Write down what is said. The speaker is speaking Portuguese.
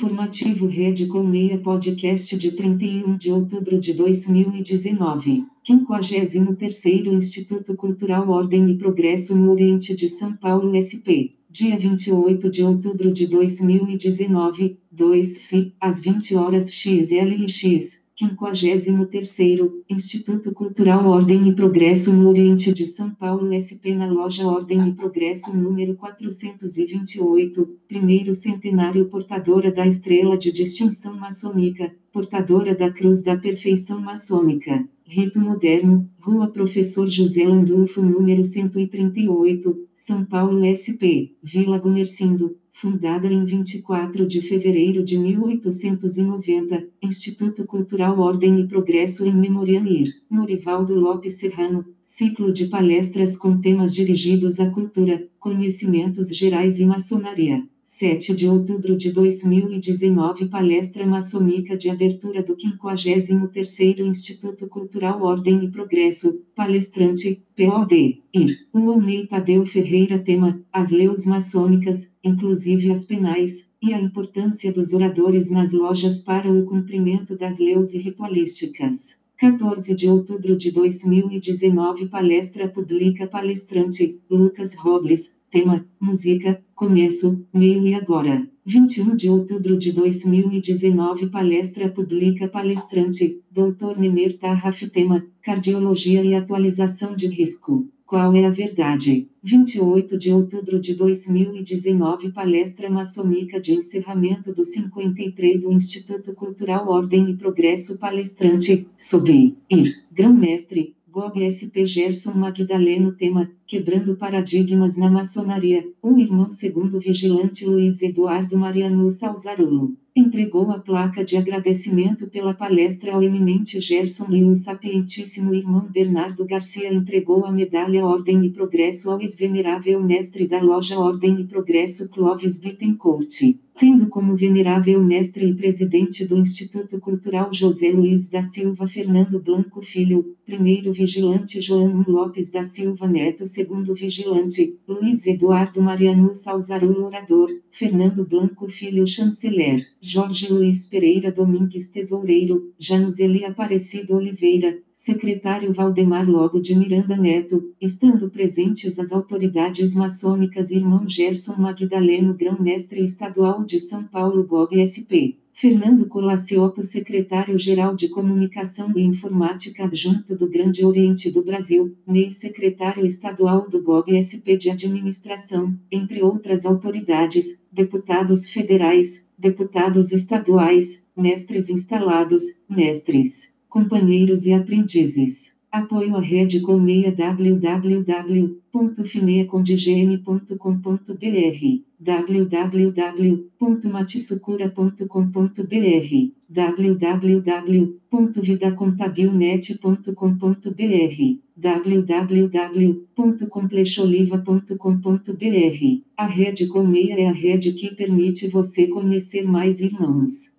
Informativo Rede Colmeia Podcast de 31 de outubro de 2019. 53º Instituto Cultural Ordem e Progresso no Oriente de São Paulo SP. Dia 28 de outubro de 2019, 2 FI, às 20 horas XL e X. 53º, Instituto Cultural Ordem e Progresso no Oriente de São Paulo SP na loja Ordem e Progresso número 428, primeiro centenário portadora da estrela de distinção maçônica, portadora da cruz da perfeição maçônica. Rito Moderno, Rua Professor José Landulfo número 138, São Paulo SP, Vila Gumercindo, fundada em 24 de fevereiro de 1890, Instituto Cultural Ordem e Progresso em Memoriam Ir, Norivaldo Lopes Serrano, ciclo de palestras com temas dirigidos à cultura, conhecimentos gerais e maçonaria. 7 de outubro de 2019 Palestra Maçônica de abertura do 53º Instituto Cultural Ordem e Progresso, palestrante, POD, IR, Uomei Tadeu Ferreira Tema, as leis maçônicas, inclusive as penais, e a importância dos oradores nas lojas para o cumprimento das leis ritualísticas. 14 de outubro de 2019 Palestra Pública Palestrante, Lucas Robles, Tema: Música, Começo, Meio e Agora. 21 de outubro de 2019 Palestra Pública Palestrante, Dr. Nemer Tarraf Tema: Cardiologia e Atualização de Risco. Qual é a verdade? 28 de outubro de 2019 Palestra Maçônica de encerramento do 53 o Instituto Cultural Ordem e Progresso Palestrante, sobre IR, Grão-Mestre, Gob SP Gerson Magdaleno Tema, Quebrando Paradigmas na Maçonaria, um irmão segundo vigilante Luiz Eduardo Mariano Salzarulo, entregou a placa de agradecimento pela palestra ao eminente Gerson e o sapientíssimo irmão Bernardo Garcia entregou a medalha Ordem e Progresso ao ex-venerável mestre da loja Ordem e Progresso Clovis Bittencourt tendo como venerável mestre e presidente do Instituto Cultural José Luiz da Silva Fernando Blanco Filho, primeiro vigilante João Lopes da Silva Neto segundo vigilante, Luiz Eduardo Mariano Salzaru Orador, Fernando Blanco Filho Chanceler, Jorge Luiz Pereira Domingues Tesoureiro, Januzeli Aparecido Oliveira, secretário Valdemar Lobo de Miranda Neto, estando presentes as autoridades maçônicas irmão Gerson Magdaleno Grão-Mestre Estadual de São Paulo Gob SP. Fernando Colaciopo, secretário-geral de Comunicação e Informática adjunto do Grande Oriente do Brasil, NEI secretário estadual do GOB SP de Administração, entre outras autoridades, deputados federais, deputados estaduais, mestres instalados, mestres companheiros e aprendizes. Apoio à Rede Colmeia www.fineacondigene.com.br www.matisucura.com.br www.vidacontabilnet.com.br www.complexoliva.com.br A Rede Colmeia é a rede que permite você conhecer mais irmãos.